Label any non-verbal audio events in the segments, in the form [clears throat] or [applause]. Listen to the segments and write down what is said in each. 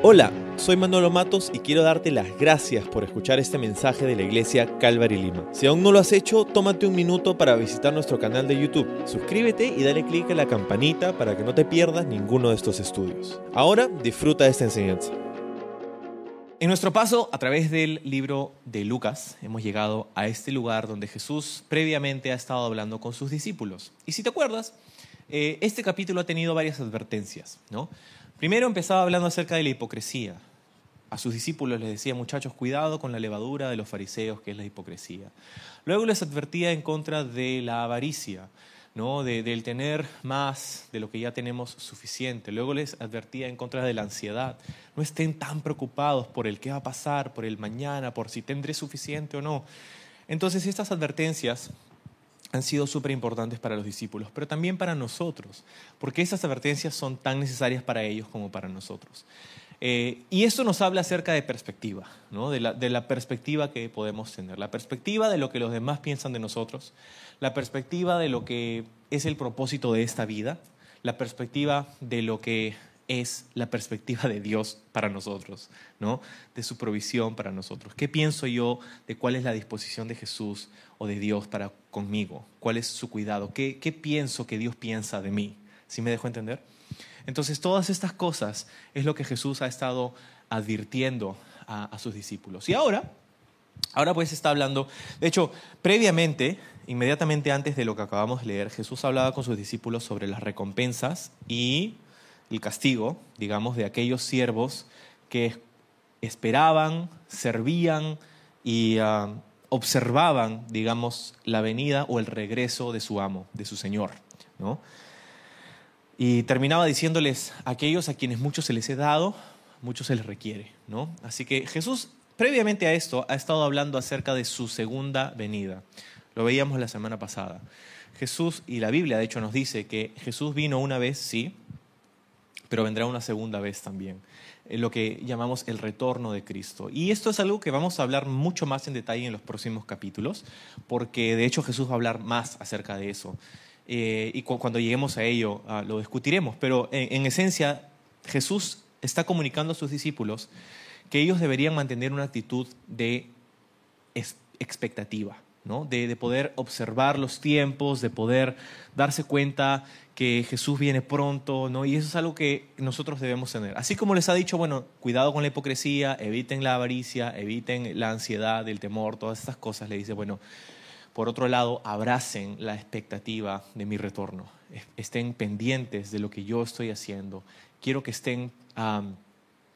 Hola, soy Manolo Matos y quiero darte las gracias por escuchar este mensaje de la iglesia Calvary Lima. Si aún no lo has hecho, tómate un minuto para visitar nuestro canal de YouTube. Suscríbete y dale clic a la campanita para que no te pierdas ninguno de estos estudios. Ahora disfruta de esta enseñanza. En nuestro paso a través del libro de Lucas, hemos llegado a este lugar donde Jesús previamente ha estado hablando con sus discípulos. Y si te acuerdas, eh, este capítulo ha tenido varias advertencias, ¿no? Primero empezaba hablando acerca de la hipocresía. A sus discípulos les decía, muchachos, cuidado con la levadura de los fariseos, que es la hipocresía. Luego les advertía en contra de la avaricia, ¿no? De, del tener más de lo que ya tenemos suficiente. Luego les advertía en contra de la ansiedad. No estén tan preocupados por el qué va a pasar, por el mañana, por si tendré suficiente o no. Entonces estas advertencias han sido súper importantes para los discípulos, pero también para nosotros, porque esas advertencias son tan necesarias para ellos como para nosotros. Eh, y esto nos habla acerca de perspectiva, ¿no? de, la, de la perspectiva que podemos tener, la perspectiva de lo que los demás piensan de nosotros, la perspectiva de lo que es el propósito de esta vida, la perspectiva de lo que es la perspectiva de Dios para nosotros, ¿no? De su provisión para nosotros. ¿Qué pienso yo de cuál es la disposición de Jesús o de Dios para ¿Cuál es su cuidado? ¿Qué, qué pienso que Dios piensa de mí? ¿Sí me dejo entender? Entonces, todas estas cosas es lo que Jesús ha estado advirtiendo a, sus discípulos. Y ahora, ahora pues está hablando, de hecho, previamente, inmediatamente antes de lo que acabamos de leer, Jesús hablaba con sus discípulos sobre las recompensas y el castigo, digamos, de aquellos siervos que esperaban, servían y uh, observaban, digamos, la venida o el regreso de su amo, de su Señor. ¿no? Y terminaba diciéndoles, aquellos a quienes mucho se les he dado, mucho se les requiere. ¿no? Así que Jesús, previamente a esto, ha estado hablando acerca de su segunda venida. Lo veíamos la semana pasada. Jesús, y la Biblia de hecho nos dice que Jesús vino una vez, sí, pero vendrá una segunda vez también, lo que llamamos el retorno de Cristo. Y esto es algo que vamos a hablar mucho más en detalle en los próximos capítulos, porque de hecho Jesús va a hablar más acerca de eso. Eh, y cu cuando lleguemos a ello uh, lo discutiremos, pero en, esencia Jesús está comunicando a sus discípulos que ellos deberían mantener una actitud de expectativa. De, de, poder observar los tiempos, de poder darse cuenta que Jesús viene pronto, ¿no? Y eso es algo que nosotros debemos tener. Así como les ha dicho, bueno, cuidado con la hipocresía, eviten la avaricia, eviten la ansiedad, el temor, todas estas cosas, le dice, bueno, por otro lado, abracen la expectativa de mi retorno, estén pendientes de lo que yo estoy haciendo, quiero que estén...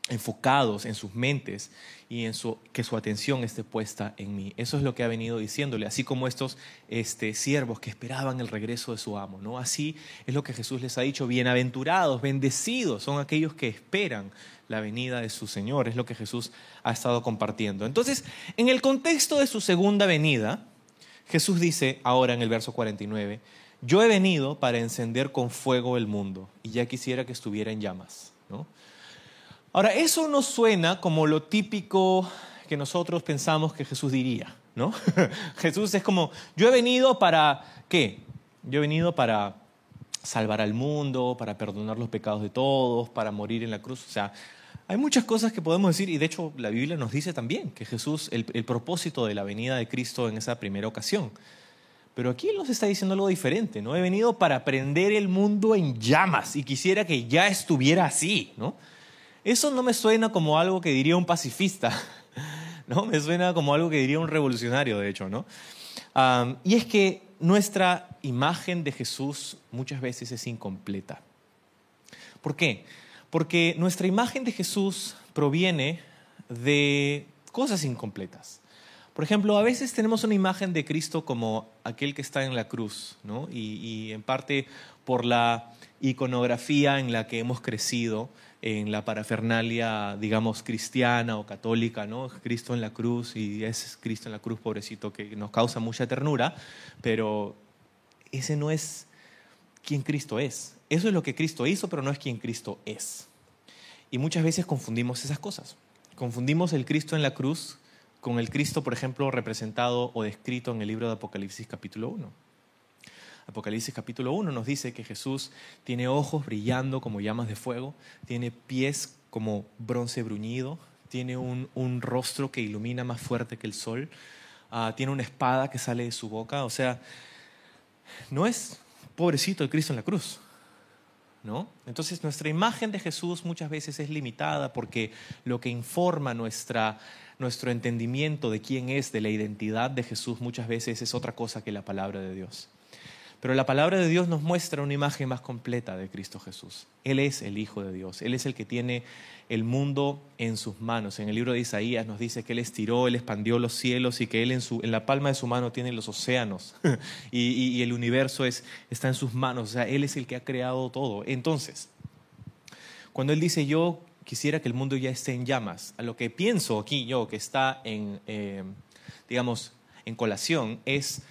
enfocados en sus mentes y en su, que su atención esté puesta en mí. Eso es lo que ha venido diciéndole, así como estos este, siervos que esperaban el regreso de su amo. ¿no? Así es lo que Jesús les ha dicho, bienaventurados, bendecidos son aquellos que esperan la venida de su Señor, es lo que Jesús ha estado compartiendo. Entonces, en el contexto de su segunda venida, Jesús dice ahora en el verso 49, yo he venido para encender con fuego el mundo y ya quisiera que estuviera en llamas. ¿no? Ahora, eso no suena como lo típico que nosotros pensamos que Jesús diría, ¿no? [laughs] Jesús es como, yo he venido para, ¿qué? Yo he venido para salvar al mundo, para perdonar los pecados de todos, para morir en la cruz. O sea, hay muchas cosas que podemos decir y de hecho la Biblia nos dice también que Jesús, el, el propósito de la venida de Cristo en esa primera ocasión. Pero aquí Él nos está diciendo algo diferente, ¿no? He venido para prender el mundo en llamas y quisiera que ya estuviera así, ¿no? Eso no me suena como algo que diría un pacifista, [laughs] ¿no? Me suena como algo que diría un revolucionario, de hecho, ¿no? Y es que nuestra imagen de Jesús muchas veces es incompleta. ¿Por qué? Porque nuestra imagen de Jesús proviene de cosas incompletas. Por ejemplo, a veces tenemos una imagen de Cristo como aquel que está en la cruz, ¿no? y, y en parte por la iconografía en la que hemos crecido, en la parafernalia, digamos, cristiana o católica, ¿no? Cristo en la cruz y es Cristo en la cruz, pobrecito, que nos causa mucha ternura, pero ese no es quien Cristo es. Eso es lo que Cristo hizo, pero no es quien Cristo es. Y muchas veces confundimos esas cosas. Confundimos el Cristo en la cruz con el Cristo, por ejemplo, representado o descrito en el libro de Apocalipsis capítulo 1. Apocalipsis capítulo 1 nos dice que Jesús tiene ojos brillando como llamas de fuego, tiene pies como bronce bruñido, tiene un, rostro que ilumina más fuerte que el sol, ah, tiene una espada que sale de su boca, o sea, no es pobrecito el Cristo en la cruz. ¿No? Entonces nuestra imagen de Jesús muchas veces es limitada porque lo que informa nuestra, nuestro entendimiento de quién es, de la identidad de Jesús, muchas veces es otra cosa que la palabra de Dios. Pero la palabra de Dios nos muestra una imagen más completa de Cristo Jesús. Él es el Hijo de Dios, Él es el que tiene el mundo en sus manos. En el libro de Isaías nos dice que Él estiró, Él expandió los cielos y que Él en, la palma de su mano tiene los océanos [laughs] y, el universo es, está en sus manos. O sea, Él es el que ha creado todo. Entonces, cuando Él dice yo quisiera que el mundo ya esté en llamas, a lo que pienso aquí yo que está en, eh, digamos, en colación es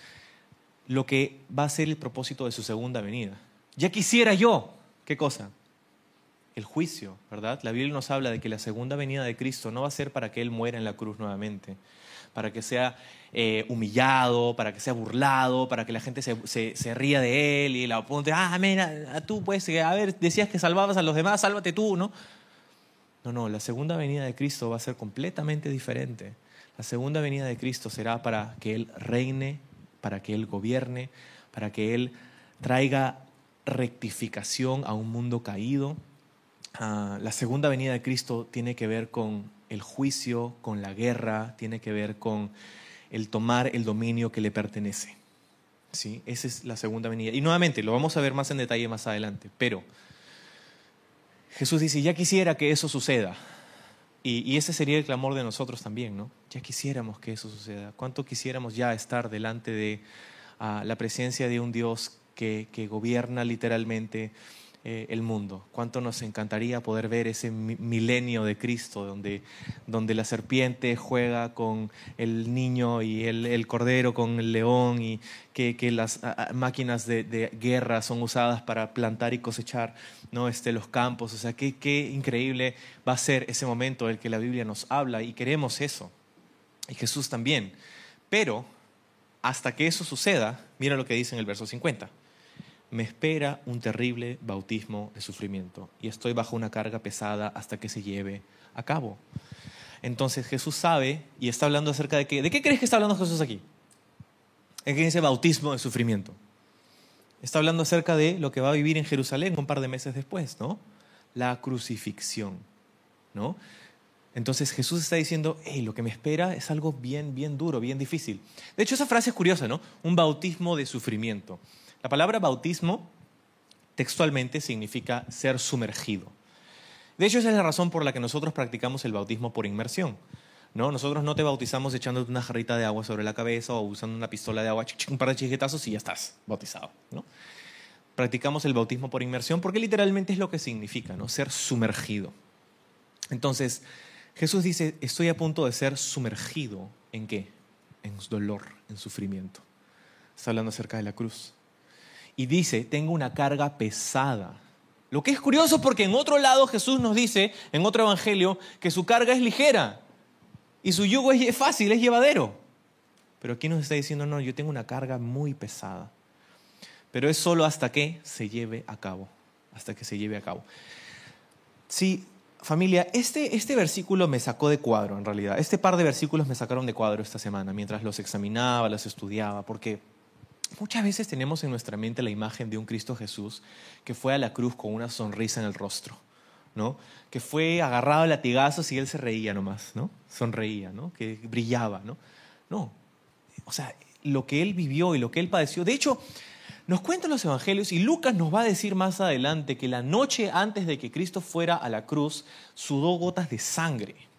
lo que va a ser el propósito de su segunda venida. Ya quisiera yo, ¿qué cosa? El juicio, ¿verdad? La Biblia nos habla de que la segunda venida de Cristo no va a ser para que Él muera en la cruz nuevamente, para que sea eh, humillado, para que sea burlado, para que la gente se, ría de Él y la apunte, ah, mira, tú puedes, a ver, decías que salvabas a los demás, sálvate tú, ¿no? No, no, la segunda venida de Cristo va a ser completamente diferente. La segunda venida de Cristo será para que Él reine para que Él gobierne, para que Él traiga rectificación a un mundo caído. Ah, la segunda venida de Cristo tiene que ver con el juicio, con la guerra, tiene que ver con el tomar el dominio que le pertenece. ¿Sí? Esa es la segunda venida. Y nuevamente, lo vamos a ver más en detalle más adelante, pero Jesús dice, ya quisiera que eso suceda. Y, ese sería el clamor de nosotros también, ¿no? Ya quisiéramos que eso suceda. ¿Cuánto quisiéramos ya estar delante de ah, la presencia de un Dios que, que gobierna literalmente eh, el mundo. Cuánto nos encantaría poder ver ese milenio de Cristo, donde, donde la serpiente juega con el niño y el, el cordero con el león y que, que las máquinas de, guerra son usadas para plantar y cosechar ¿no? este, los campos. O sea, qué, qué increíble va a ser ese momento del que la Biblia nos habla y queremos eso. Y Jesús también. Pero hasta que eso suceda, mira lo que dice en el verso 50 me espera un terrible bautismo de sufrimiento y estoy bajo una carga pesada hasta que se lleve a cabo. Entonces Jesús sabe y está hablando acerca de qué. ¿De qué crees que está hablando Jesús aquí? En ese bautismo de sufrimiento. Está hablando acerca de lo que va a vivir en Jerusalén un par de meses después, ¿no? La crucifixión, ¿no? Entonces Jesús está diciendo, hey, lo que me espera es algo bien, bien duro, bien difícil. De hecho, esa frase es curiosa, ¿no? Un bautismo de sufrimiento. La palabra bautismo textualmente significa ser sumergido. De hecho, esa es la razón por la que nosotros practicamos el bautismo por inmersión. ¿no? Nosotros no te bautizamos echándote una jarrita de agua sobre la cabeza o usando una pistola de agua, un par de chiquetazos y ya estás bautizado. Practicamos el bautismo por inmersión porque literalmente es lo que significa, ¿no? ser sumergido. Entonces, Jesús dice, estoy a punto de ser sumergido en qué? En dolor, en sufrimiento. Está hablando acerca de la cruz y dice, tengo una carga pesada. Lo que es curioso porque en otro lado Jesús nos dice, en otro evangelio, que su carga es ligera y su yugo es fácil, es llevadero. Pero aquí nos está diciendo, no, yo tengo una carga muy pesada. Pero es solo hasta que se lleve a cabo, hasta que se lleve a cabo. Sí, familia, este, este versículo me sacó de cuadro en realidad. Este par de versículos me sacaron de cuadro esta semana mientras los examinaba, los estudiaba, porque Muchas veces tenemos en nuestra mente la imagen de un Cristo Jesús que fue a la cruz con una sonrisa en el rostro, ¿no? Que fue agarrado a latigazos y él se reía nomás, ¿no? Sonreía, ¿no? Que brillaba, ¿no? No. O sea, lo que él vivió y lo que él padeció. De hecho, nos cuentan los evangelios y Lucas nos va a decir más adelante que la noche antes de que Cristo fuera a la cruz sudó gotas de sangre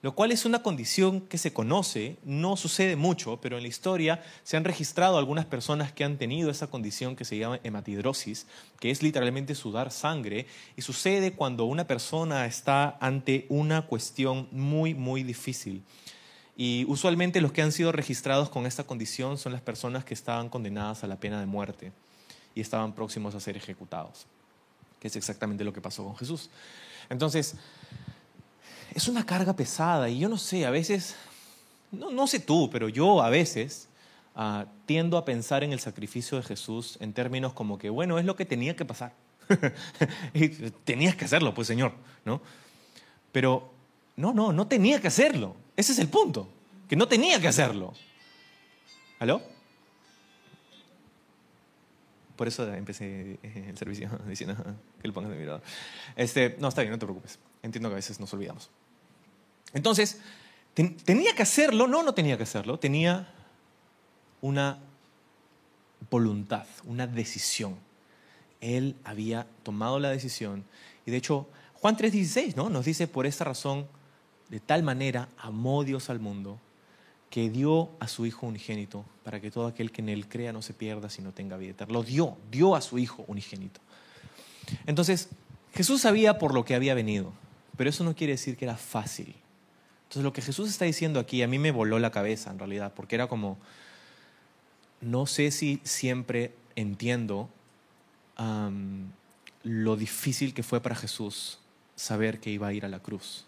lo cual es una condición que se conoce, no sucede mucho, pero en la historia se han registrado algunas personas que han tenido esa condición que se llama hematidrosis, que es literalmente sudar sangre, y sucede cuando una persona está ante una cuestión muy, muy difícil. Y usualmente los que han sido registrados con esta condición son las personas que estaban condenadas a la pena de muerte y estaban próximos a ser ejecutados, que es exactamente lo que pasó con Jesús. Entonces, es una carga pesada y yo no sé, a veces, no, sé tú, pero yo a veces ah, tiendo a pensar en el sacrificio de Jesús en términos como que, bueno, es lo que tenía que pasar. [laughs] Tenías que hacerlo, pues Señor, ¿no? Pero no, no, no tenía que hacerlo. Ese es el punto, que no tenía que hacerlo. ¿Aló? Por eso empecé el servicio [laughs] diciendo que lo pongas de mirador. Este, no, está bien, no te preocupes. Entiendo que a veces nos olvidamos. Entonces, ¿tenía que hacerlo? No, no tenía que hacerlo. Tenía una voluntad, una decisión. Él había tomado la decisión. Y de hecho, Juan 3:16 ¿no? nos dice, por esta razón, de tal manera amó Dios al mundo, que dio a su Hijo unigénito, para que todo aquel que en Él crea no se pierda, sino tenga vida eterna. Lo dio, dio a su Hijo unigénito. Entonces, Jesús sabía por lo que había venido, pero eso no quiere decir que era fácil. Entonces, lo que Jesús está diciendo aquí, a mí me voló la cabeza en realidad, porque era como, no sé si siempre entiendo lo difícil que fue para Jesús saber que iba a ir a la cruz.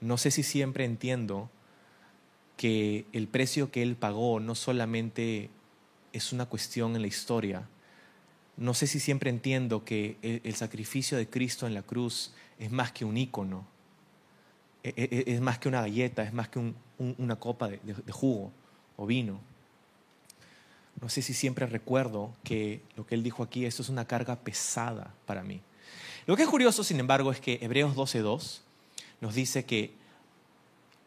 No sé si siempre entiendo que el precio que él pagó no solamente es una cuestión en la historia, no sé si siempre entiendo que el, sacrificio de Cristo en la cruz es más que un ícono, e, e, e, es, más que una galleta, es más que una copa de jugo o vino. No sé si siempre recuerdo que lo que él dijo aquí, esto es una carga pesada para mí. Lo que es curioso, sin embargo, es que Hebreos 12.2 nos dice que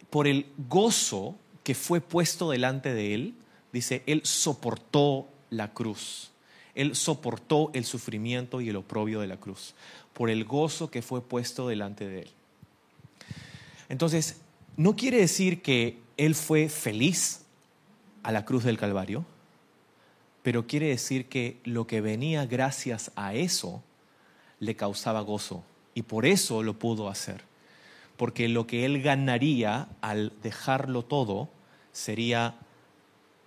por el gozo que fue puesto delante de él, dice, él soportó la cruz. Él soportó el sufrimiento y el oprobio de la cruz, por el gozo que fue puesto delante de él. Entonces, no quiere decir que él fue feliz a la cruz del Calvario, pero quiere decir que lo que venía gracias a eso le causaba gozo y por eso lo pudo hacer. Porque lo que él ganaría al dejarlo todo sería,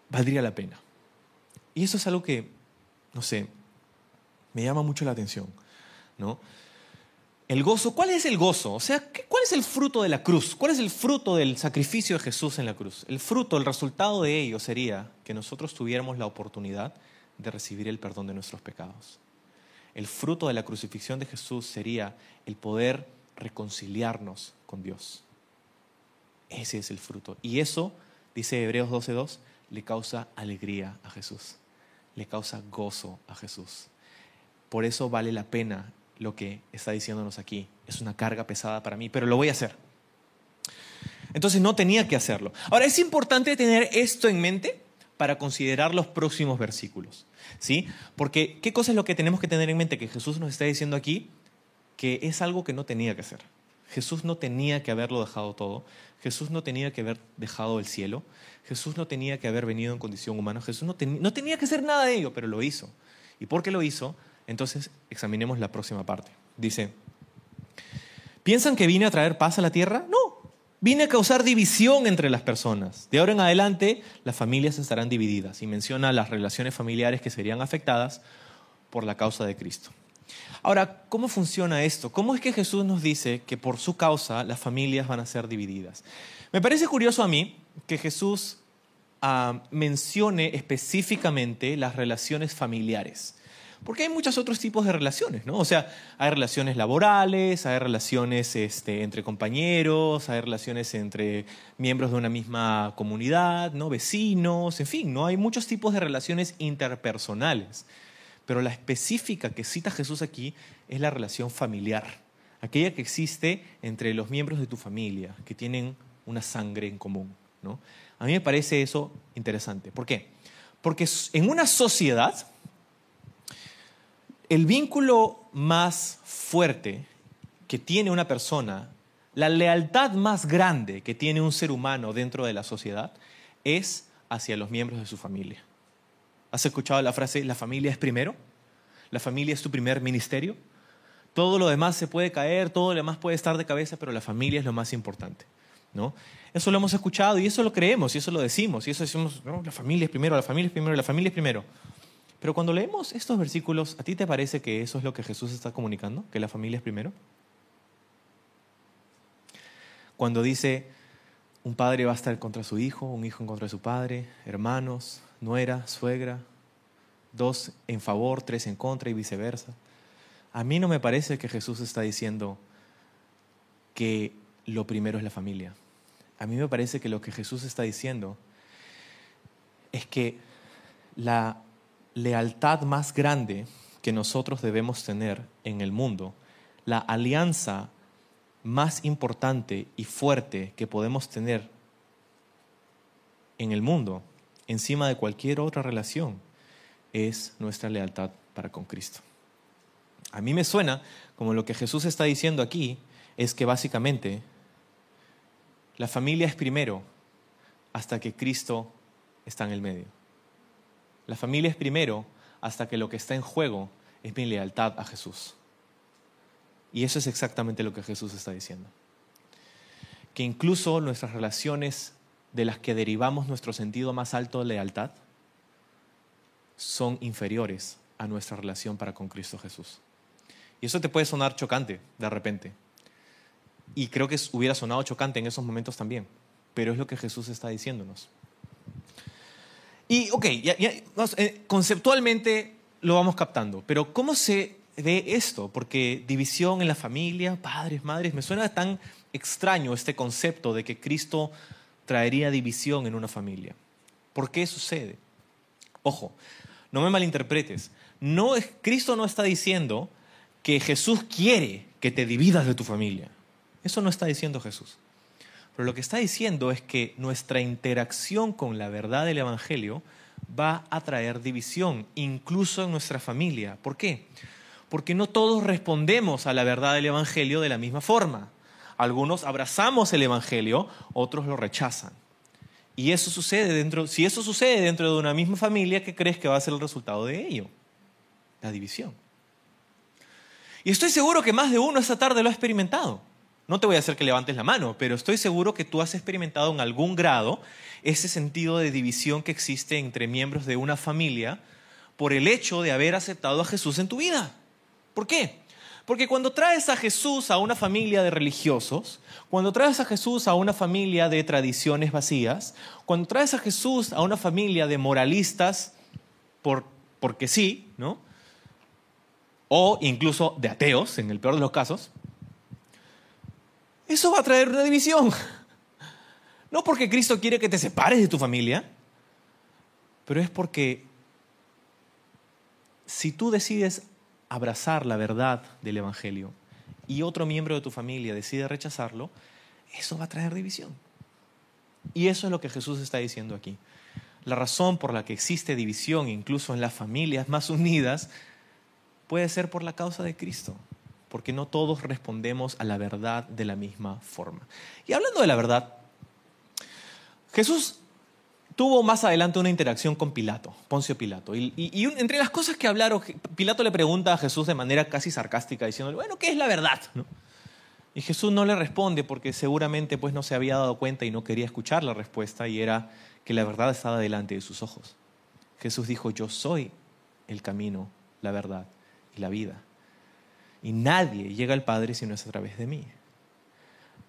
valdría la pena. Y eso es algo que, no sé, me llama mucho la atención, ¿no? El gozo, ¿cuál es el gozo? O sea, ¿cuál es el fruto de la cruz? ¿Cuál es el fruto del sacrificio de Jesús en la cruz? El fruto, el resultado de ello sería que nosotros tuviéramos la oportunidad de recibir el perdón de nuestros pecados. El fruto de la crucifixión de Jesús sería el poder reconciliarnos con Dios. Ese es el fruto. Y eso, dice Hebreos 12.2, le causa alegría a Jesús. Le causa gozo a Jesús. Por eso vale la pena lo que está diciéndonos aquí. Es una carga pesada para mí, pero lo voy a hacer. Entonces no tenía que hacerlo. Ahora, es importante tener esto en mente para considerar los próximos versículos. ¿Sí? Porque, ¿qué cosa es lo que tenemos que tener en mente? Que Jesús nos está diciendo aquí que es algo que no tenía que hacer. Jesús no tenía que haberlo dejado todo. Jesús no tenía que haber dejado el cielo. Jesús no tenía que haber venido en condición humana. Jesús no, no tenía que hacer nada de ello, pero lo hizo. ¿Y por qué lo hizo? Entonces, examinemos la próxima parte. Dice, ¿piensan que vine a traer paz a la tierra? No, vine a causar división entre las personas. De ahora en adelante, las familias estarán divididas y menciona las relaciones familiares que serían afectadas por la causa de Cristo. Ahora, ¿cómo funciona esto? ¿Cómo es que Jesús nos dice que por su causa las familias van a ser divididas? Me parece curioso a mí que Jesús ah, mencione específicamente las relaciones familiares. Porque hay muchos otros tipos de relaciones, ¿no? O sea, hay relaciones laborales, hay relaciones este, entre compañeros, hay relaciones entre miembros de una misma comunidad, ¿no? Vecinos, en fin, ¿no? Hay muchos tipos de relaciones interpersonales. Pero la específica que cita Jesús aquí es la relación familiar, aquella que existe entre los miembros de tu familia, que tienen una sangre en común, ¿no? A mí me parece eso interesante. ¿Por qué? Porque en una sociedad el vínculo más fuerte que tiene una persona, la lealtad más grande que tiene un ser humano dentro de la sociedad es hacia los miembros de su familia. ¿Has escuchado la frase, la familia es primero? ¿La familia es tu primer ministerio? Todo lo demás se puede caer, todo lo demás puede estar de cabeza, pero la familia es lo más importante. ¿no? Eso lo hemos escuchado y eso lo creemos y eso lo decimos y eso decimos, no, la familia es primero, la familia es primero, la familia es primero. Pero cuando leemos estos versículos, ¿a ti te parece que eso es lo que Jesús está comunicando? ¿Que la familia es primero? Cuando dice, un padre va a estar contra su hijo, un hijo en contra de su padre, hermanos, nuera, suegra, dos en favor, tres en contra y viceversa. A mí no me parece que Jesús está diciendo que lo primero es la familia. A mí me parece que lo que Jesús está diciendo es que la lealtad más grande que nosotros debemos tener en el mundo, la alianza más importante y fuerte que podemos tener en el mundo, encima de cualquier otra relación, es nuestra lealtad para con Cristo. A mí me suena como lo que Jesús está diciendo aquí es que básicamente la familia es primero hasta que Cristo está en el medio. La familia es primero hasta que lo que está en juego es mi lealtad a Jesús. Y eso es exactamente lo que Jesús está diciendo. Que incluso nuestras relaciones de las que derivamos nuestro sentido más alto de lealtad son inferiores a nuestra relación para con Cristo Jesús. Y eso te puede sonar chocante de repente. Y creo que hubiera sonado chocante en esos momentos también. Pero es lo que Jesús está diciéndonos. Y, ok, eh, conceptualmente lo vamos captando, pero ¿cómo se ve esto? Porque división en la familia, padres, madres, me suena tan extraño este concepto de que Cristo traería división en una familia. ¿Por qué sucede? Ojo, no me malinterpretes. No Cristo no está diciendo que Jesús quiere que te dividas de tu familia. Eso no está diciendo Jesús. Pero lo que está diciendo es que nuestra interacción con la verdad del Evangelio va a traer división, incluso en nuestra familia. ¿Por qué? Porque no todos respondemos a la verdad del Evangelio de la misma forma. Algunos abrazamos el Evangelio, otros lo rechazan. Y eso sucede dentro, si eso sucede dentro de una misma familia, ¿qué crees que va a ser el resultado de ello? La división. Y estoy seguro que más de uno esta tarde lo ha experimentado. No te voy a hacer que levantes la mano, pero estoy seguro que tú has experimentado en algún grado ese sentido de división que existe entre miembros de una familia por el hecho de haber aceptado a Jesús en tu vida. ¿Por qué? Porque cuando traes a Jesús a una familia de religiosos, cuando traes a Jesús a una familia de tradiciones vacías, cuando traes a Jesús a una familia de moralistas, por, porque sí, ¿no? O incluso de ateos, en el peor de los casos, eso va a traer una división. [laughs] No porque Cristo quiere que te separes de tu familia, pero es porque si tú decides abrazar la verdad del Evangelio y otro miembro de tu familia decide rechazarlo, eso va a traer división. Y eso es lo que Jesús está diciendo aquí. La razón por la que existe división, incluso en las familias más unidas, puede ser por la causa de Cristo, porque no todos respondemos a la verdad de la misma forma. Y hablando de la verdad, Jesús tuvo más adelante una interacción con Pilato, Poncio Pilato. Y, entre las cosas que hablaron, Pilato le pregunta a Jesús de manera casi sarcástica, diciendo, bueno, ¿qué es la verdad? Y Jesús no le responde porque seguramente pues, no se había dado cuenta y no quería escuchar la respuesta y era que la verdad estaba delante de sus ojos. Jesús dijo, yo soy el camino, la verdad y la vida. Y nadie llega al Padre si no es a través de mí.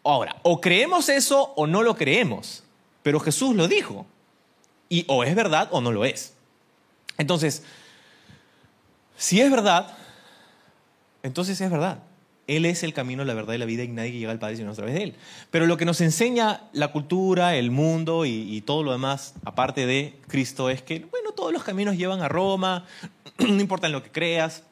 Ahora, o creemos eso o no lo creemos, pero Jesús lo dijo. Y o es verdad o no lo es. Entonces, si es verdad, entonces es verdad. Él es el camino, la verdad y la vida y nadie llega al Padre sino a través de Él. Pero lo que nos enseña la cultura, el mundo y, todo lo demás, aparte de Cristo, es que, bueno, todos los caminos llevan a Roma, [clears throat] no importa en lo que creas,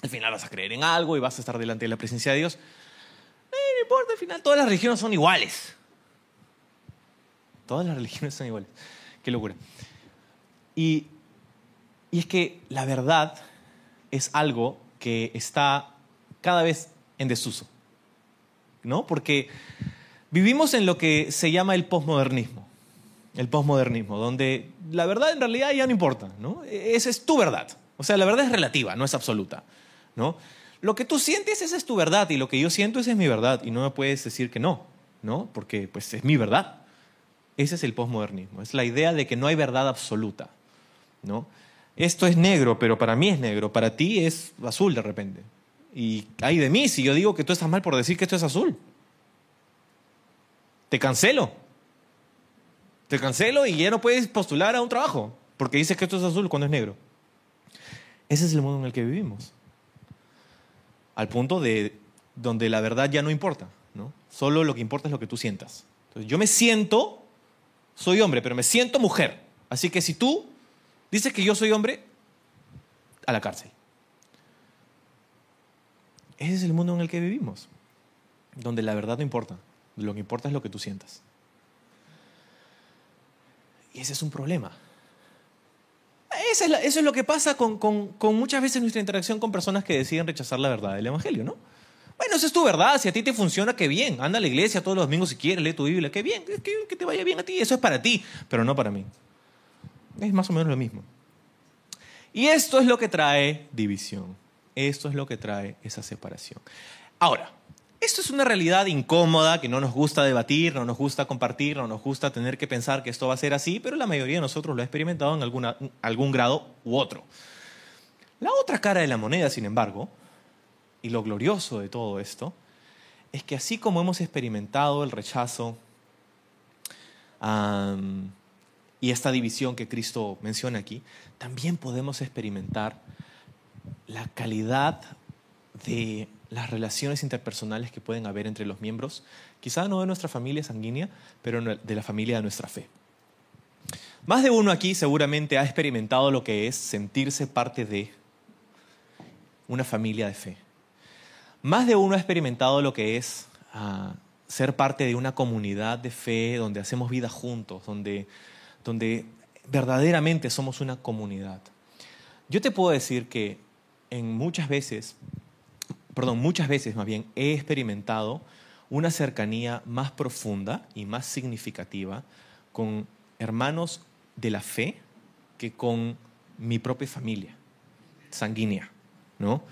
al final vas a creer en algo y vas a estar delante de la presencia de Dios. Eh, no importa, al final todas las religiones son iguales. Todas las religiones son iguales. Qué locura. Y, y es que la verdad es algo que está cada vez en desuso. ¿No? Porque vivimos en lo que se llama el posmodernismo. El posmodernismo, donde la verdad en realidad ya no importa, ¿no? Esa es tu verdad. O sea, la verdad es relativa, no es absoluta, ¿no? Lo que tú sientes, esa es tu verdad, y lo que yo siento, esa es mi verdad, y no me puedes decir que no, ¿no? Porque pues es mi verdad. Ese es el posmodernismo, es la idea de que no hay verdad absoluta. ¿no? Esto es negro, pero para mí es negro, para ti es azul de repente. Y hay de mí si yo digo que tú estás mal por decir que esto es azul. Te cancelo. Te cancelo y ya no puedes postular a un trabajo porque dices que esto es azul cuando es negro. Ese es el mundo en el que vivimos. Al punto de donde la verdad ya no importa, ¿no? Solo lo que importa es lo que tú sientas. Entonces, yo me siento, soy hombre, pero me siento mujer. Así que si tú dices que yo soy hombre, a la cárcel. Ese es el mundo en el que vivimos, donde la verdad no importa, lo que importa es lo que tú sientas. Y ese es un problema. Eso es, lo que pasa con, con, con, muchas veces nuestra interacción con personas que deciden rechazar la verdad del Evangelio, ¿no? Bueno, esa es tu verdad, si a ti te funciona, qué bien. Anda a la iglesia todos los domingos si quieres, lee tu Biblia, qué bien, que, te vaya bien a ti, eso es para ti, pero no para mí. Es más o menos lo mismo. Y esto es lo que trae división. Esto es lo que trae esa separación. Ahora, esto es una realidad incómoda que no nos gusta debatir, no nos gusta compartir, no nos gusta tener que pensar que esto va a ser así, pero la mayoría de nosotros lo ha experimentado en alguna, algún grado u otro. La otra cara de la moneda, sin embargo, y lo glorioso de todo esto, es que así como hemos experimentado el rechazo y esta división que Cristo menciona aquí, también podemos experimentar la calidad de las relaciones interpersonales que pueden haber entre los miembros, quizá no de nuestra familia sanguínea, pero de la familia de nuestra fe. Más de uno aquí seguramente ha experimentado lo que es sentirse parte de una familia de fe. Más de uno ha experimentado lo que es uh, ser parte de una comunidad de fe donde hacemos vida juntos, donde, donde verdaderamente somos una comunidad. Yo te puedo decir que en muchas veces, perdón, muchas veces más bien, he experimentado una cercanía más profunda y más significativa con hermanos de la fe que con mi propia familia sanguínea, ¿no?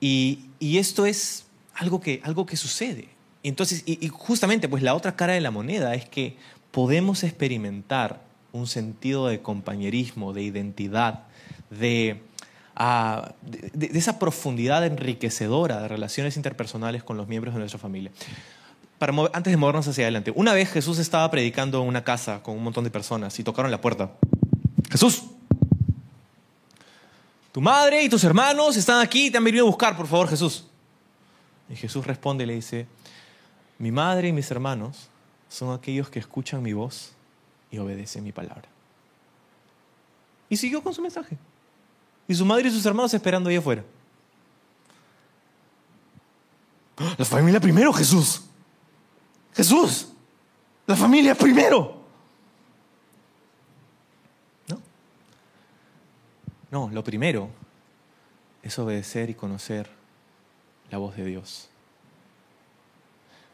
Y, esto es algo que, algo que sucede. Entonces, y, justamente, pues la otra cara de la moneda es que podemos experimentar un sentido de compañerismo, de identidad, de, de, esa profundidad enriquecedora de relaciones interpersonales con los miembros de nuestra familia. Antes de movernos hacia adelante, una vez Jesús estaba predicando en una casa con un montón de personas y tocaron la puerta. Jesús, tu madre y tus hermanos están aquí y te han venido a buscar, por favor, Jesús. Y Jesús responde y le dice, mi madre y mis hermanos son aquellos que escuchan mi voz y obedecen mi palabra. Y siguió con su mensaje. Y su madre y sus hermanos esperando ahí afuera. La familia primero, Jesús. Jesús. La familia primero. No, lo primero es obedecer y conocer la voz de Dios.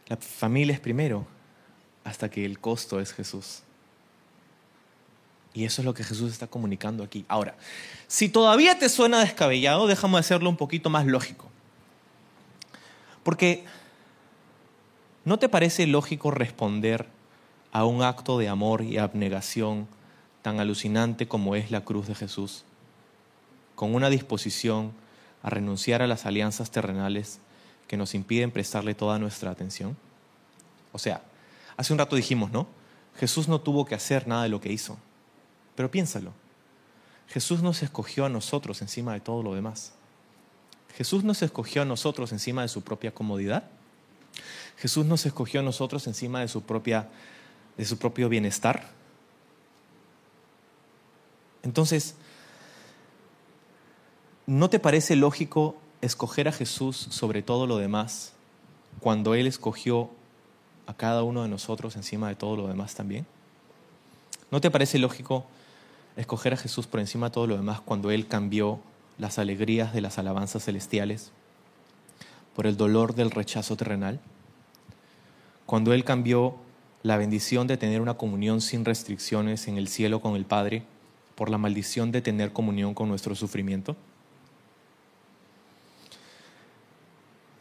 La familia es primero hasta que el costo es Jesús. Y eso es lo que Jesús está comunicando aquí. Ahora, si todavía te suena descabellado, déjame hacerlo un poquito más lógico. Porque ¿no te parece lógico responder a un acto de amor y abnegación tan alucinante como es la cruz de Jesús, con una disposición a renunciar a las alianzas terrenales que nos impiden prestarle toda nuestra atención? O sea, hace un rato dijimos, ¿no? Jesús no tuvo que hacer nada de lo que hizo. Pero piénsalo, Jesús nos escogió a nosotros encima de todo lo demás. Jesús nos escogió a nosotros encima de su propia comodidad. Jesús nos escogió a nosotros encima de su, propia, de su propio bienestar. Entonces, ¿no te parece lógico escoger a Jesús sobre todo lo demás cuando Él escogió a cada uno de nosotros encima de todo lo demás también? ¿No te parece lógico escoger a Jesús por encima de todo lo demás cuando Él cambió las alegrías de las alabanzas celestiales por el dolor del rechazo terrenal? Cuando Él cambió la bendición de tener una comunión sin restricciones en el cielo con el Padre por la maldición de tener comunión con nuestro sufrimiento?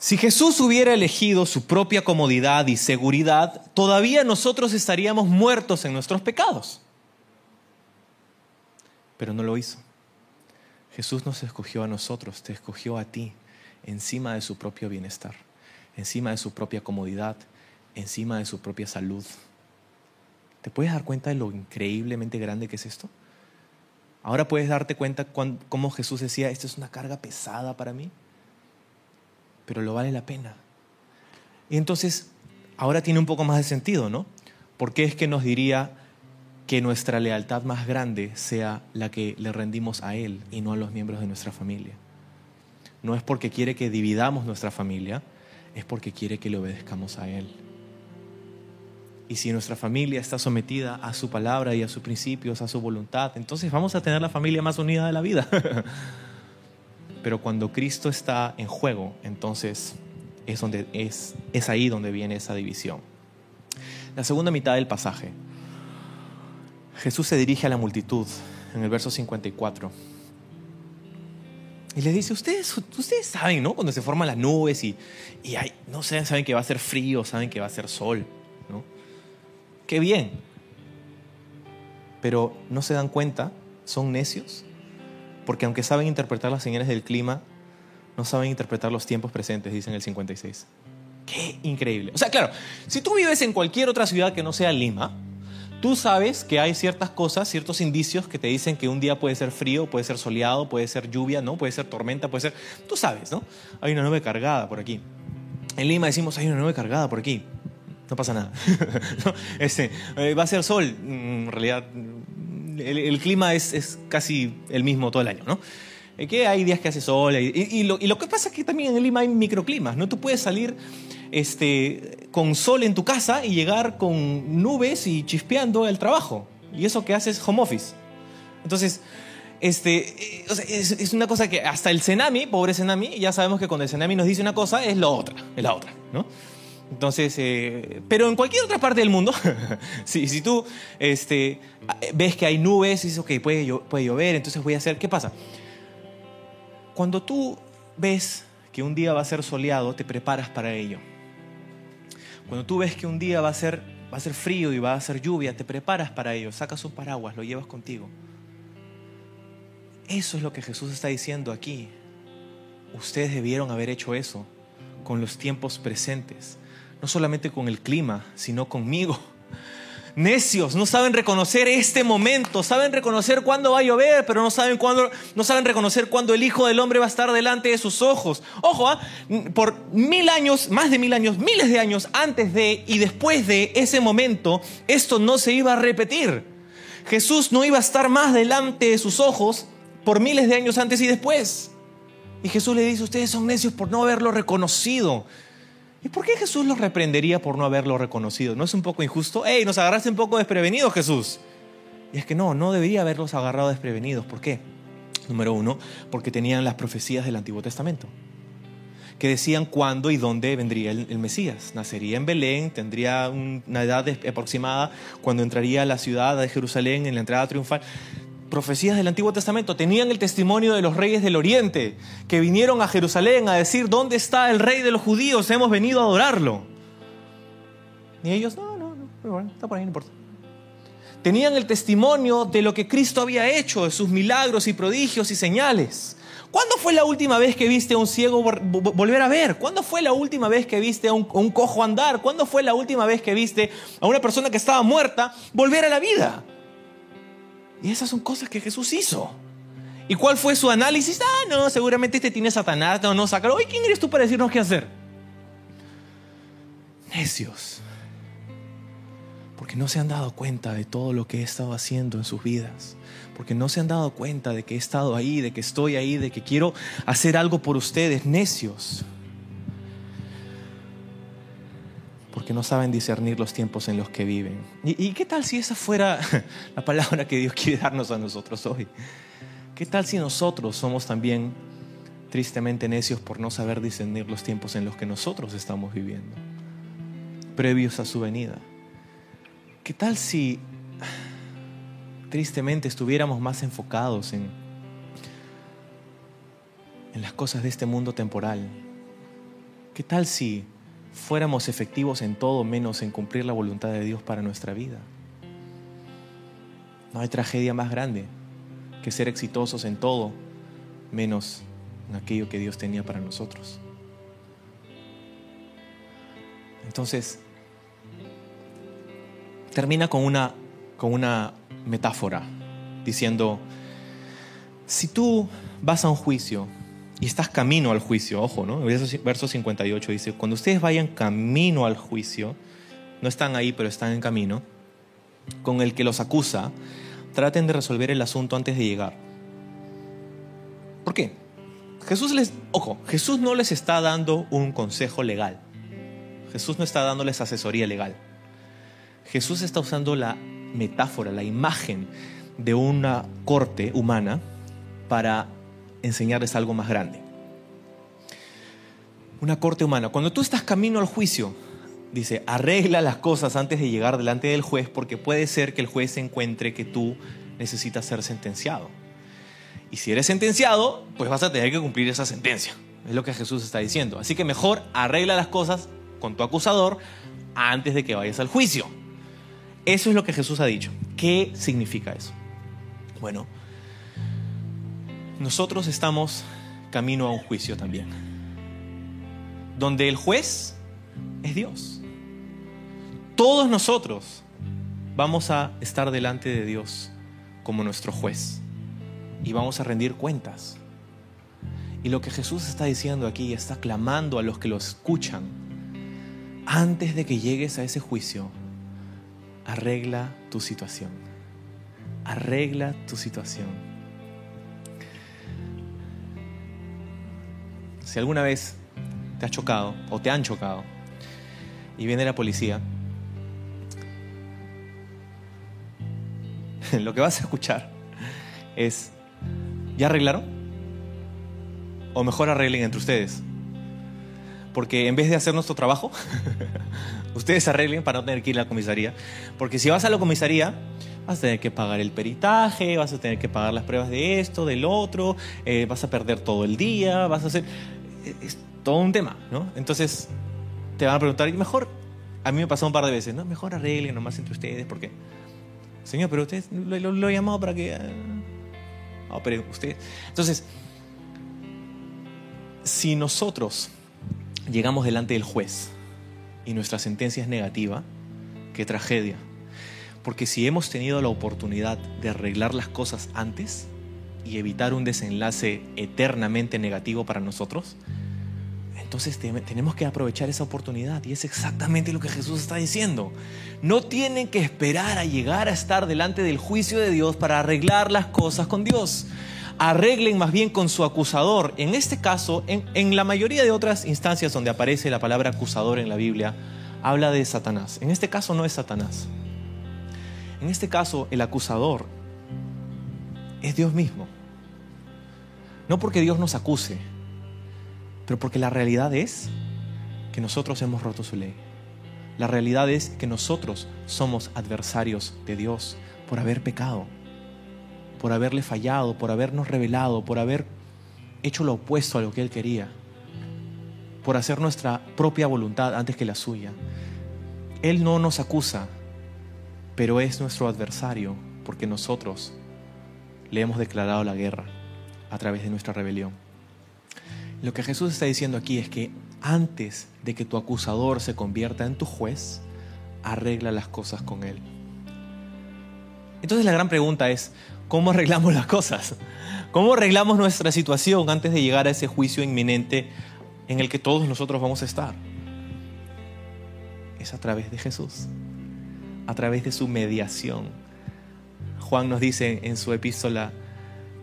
Si Jesús hubiera elegido su propia comodidad y seguridad, todavía nosotros estaríamos muertos en nuestros pecados pero no lo hizo. Jesús nos escogió a nosotros, te escogió a ti encima de su propio bienestar, encima de su propia comodidad, encima de su propia salud. ¿Te puedes dar cuenta de lo increíblemente grande que es esto? Ahora puedes darte cuenta cómo Jesús decía, esto es una carga pesada para mí, pero lo vale la pena, Y entonces, ahora tiene un poco más de sentido, ¿no? ¿Por qué es que nos diría que nuestra lealtad más grande sea la que le rendimos a Él y no a los miembros de nuestra familia? No es porque quiere que dividamos nuestra familia, es porque quiere que le obedezcamos a Él. Y si nuestra familia está sometida a su palabra y a sus principios, a su voluntad, entonces vamos a tener la familia más unida de la vida. [laughs] Pero cuando Cristo está en juego, entonces es, ahí donde viene esa división. La segunda mitad del pasaje. Jesús se dirige a la multitud en el verso 54. Y le dice, ustedes, ustedes saben, ¿no? Cuando se forman las nubes y, hay, no saben que va a ser frío, saben que va a ser sol, ¿no? Qué bien. Pero no se dan cuenta, son necios, porque aunque saben interpretar las señales del clima, no saben interpretar los tiempos presentes, dicen el 56. Qué increíble. O sea, claro, si tú vives en cualquier otra ciudad que no sea Lima, tú sabes que hay ciertas cosas, ciertos indicios que te dicen que un día puede ser frío, puede ser soleado, puede ser lluvia, ¿no? Puede ser tormenta, puede ser... Tú sabes, ¿no? Hay una nube cargada por aquí. En Lima decimos, hay una nube cargada por aquí. No pasa nada. [laughs] este, eh, va a ser sol. En realidad, el, clima es, casi el mismo todo el año, ¿no? Que hay días que hace sol. Y, lo, que pasa es que también en Lima hay microclimas, ¿no? Tú puedes salir este, con sol en tu casa y llegar con nubes y chispeando el trabajo. Y eso que haces home office. Entonces, este, eh, es, una cosa que hasta el Cenami, pobre Cenami, ya sabemos que cuando el Cenami nos dice una cosa es la otra, es la otra, ¿no? Entonces, eh, pero en cualquier otra parte del mundo, [laughs] si, tú este, ves que hay nubes y dices, ok, puede, puede llover, entonces voy a hacer, ¿qué pasa? Cuando tú ves que un día va a ser soleado, te preparas para ello. Cuando tú ves que un día va a ser, va a ser frío y va a ser lluvia, te preparas para ello, sacas un paraguas, lo llevas contigo. Eso es lo que Jesús está diciendo aquí. Ustedes debieron haber hecho eso con los tiempos presentes no solamente con el clima, sino conmigo. Necios, no saben reconocer este momento, saben reconocer cuándo va a llover, pero no saben cuándo, no saben reconocer cuándo el Hijo del Hombre va a estar delante de sus ojos. Ojo, ¿ah? por mil años, más de mil años, miles de años antes de y después de ese momento, esto no se iba a repetir. Jesús no iba a estar más delante de sus ojos por miles de años antes y después. Y Jesús le dice, ustedes son necios por no haberlo reconocido. ¿Y por qué Jesús los reprendería por no haberlo reconocido? ¿No es un poco injusto? ¡Ey, nos agarraste un poco desprevenidos, Jesús! Y es que no, no debería haberlos agarrado desprevenidos. ¿Por qué? Número uno, porque tenían las profecías del Antiguo Testamento, que decían cuándo y dónde vendría el, Mesías. Nacería en Belén, tendría una edad aproximada cuando entraría a la ciudad de Jerusalén en la entrada triunfal profecías del Antiguo Testamento, tenían el testimonio de los reyes del Oriente, que vinieron a Jerusalén a decir, ¿dónde está el rey de los judíos? Hemos venido a adorarlo. Y ellos, no, no, está por ahí, no importa. Tenían el testimonio de lo que Cristo había hecho, de sus milagros y prodigios y señales. ¿Cuándo fue la última vez que viste a un ciego volver a ver? ¿Cuándo fue la última vez que viste a un cojo andar? ¿Cuándo fue la última vez que viste a una persona que estaba muerta volver a la vida? Y esas son cosas que Jesús hizo. ¿Y cuál fue su análisis? Ah, no, seguramente este tiene Satanás, no, no, sácalo. ¿Y quién eres tú para decirnos qué hacer? Necios. Porque no se han dado cuenta de todo lo que he estado haciendo en sus vidas. Porque no se han dado cuenta de que he estado ahí, de que estoy ahí, de que quiero hacer algo por ustedes. Necios. Porque no saben discernir los tiempos en los que viven. ¿Y, qué tal si esa fuera [laughs] la palabra que Dios quiere darnos a nosotros hoy? ¿Qué tal si nosotros somos también tristemente necios por no saber discernir los tiempos en los que nosotros estamos viviendo, previos a su venida? ¿Qué tal si tristemente estuviéramos más enfocados en, en las cosas de este mundo temporal? ¿Qué tal si fuéramos efectivos en todo menos en cumplir la voluntad de Dios para nuestra vida. No hay tragedia más grande que ser exitosos en todo menos en aquello que Dios tenía para nosotros. Entonces, termina con una, con una metáfora diciendo, si tú vas a un juicio y estás camino al juicio, ojo, ¿no? Verso, verso 58 dice, cuando ustedes vayan camino al juicio, no están ahí, pero están en camino, con el que los acusa, traten de resolver el asunto antes de llegar. ¿Por qué? Jesús les, ojo, Jesús no les está dando un consejo legal. Jesús no está dándoles asesoría legal. Jesús está usando la metáfora, la imagen de una corte humana para enseñarles algo más grande. Una corte humana. Cuando tú estás camino al juicio, dice, arregla las cosas antes de llegar delante del juez porque puede ser que el juez encuentre que tú necesitas ser sentenciado. Y si eres sentenciado, pues vas a tener que cumplir esa sentencia. Es lo que Jesús está diciendo. Así que mejor arregla las cosas con tu acusador antes de que vayas al juicio. Eso es lo que Jesús ha dicho. ¿Qué significa eso? Bueno, nosotros estamos camino a un juicio también, donde el juez es Dios. Todos nosotros vamos a estar delante de Dios como nuestro juez y vamos a rendir cuentas. Y lo que Jesús está diciendo aquí, está clamando a los que lo escuchan, antes de que llegues a ese juicio, arregla tu situación. Arregla tu situación. Si alguna vez te has chocado o te han chocado y viene la policía, [laughs] lo que vas a escuchar es, ¿ya arreglaron? O mejor arreglen entre ustedes. Porque en vez de hacer nuestro trabajo, [laughs] ustedes arreglen para no tener que ir a la comisaría. Porque si vas a la comisaría, vas a tener que pagar el peritaje, vas a tener que pagar las pruebas de esto, del otro, eh, vas a perder todo el día, vas a hacer es todo un tema, ¿no? Entonces te van a preguntar, y mejor, a mí me pasó un par de veces, ¿no? Mejor arreglen nomás entre ustedes, porque, señor, pero usted lo, he llamado para que... No, pero usted... Entonces, si nosotros llegamos delante del juez y nuestra sentencia es negativa, qué tragedia. Porque si hemos tenido la oportunidad de arreglar las cosas antes y evitar un desenlace eternamente negativo para nosotros, entonces tenemos que aprovechar esa oportunidad y es exactamente lo que Jesús está diciendo. No tienen que esperar a llegar a estar delante del juicio de Dios para arreglar las cosas con Dios. Arreglen más bien con su acusador. En este caso, en, la mayoría de otras instancias donde aparece la palabra acusador en la Biblia, habla de Satanás. En este caso no es Satanás. En este caso, el acusador es Dios mismo. No porque Dios nos acuse, pero porque la realidad es que nosotros hemos roto su ley. La realidad es que nosotros somos adversarios de Dios por haber pecado, por haberle fallado, por habernos revelado, por haber hecho lo opuesto a lo que Él quería, por hacer nuestra propia voluntad antes que la suya. Él no nos acusa, pero es nuestro adversario porque nosotros le hemos declarado la guerra a través de nuestra rebelión. Lo que Jesús está diciendo aquí es que antes de que tu acusador se convierta en tu juez, arregla las cosas con él. Entonces la gran pregunta es, ¿cómo arreglamos las cosas? ¿Cómo arreglamos nuestra situación antes de llegar a ese juicio inminente en el que todos nosotros vamos a estar? Es a través de Jesús, a través de su mediación. Juan nos dice en su epístola,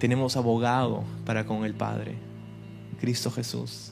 tenemos abogado para con el Padre Cristo Jesús.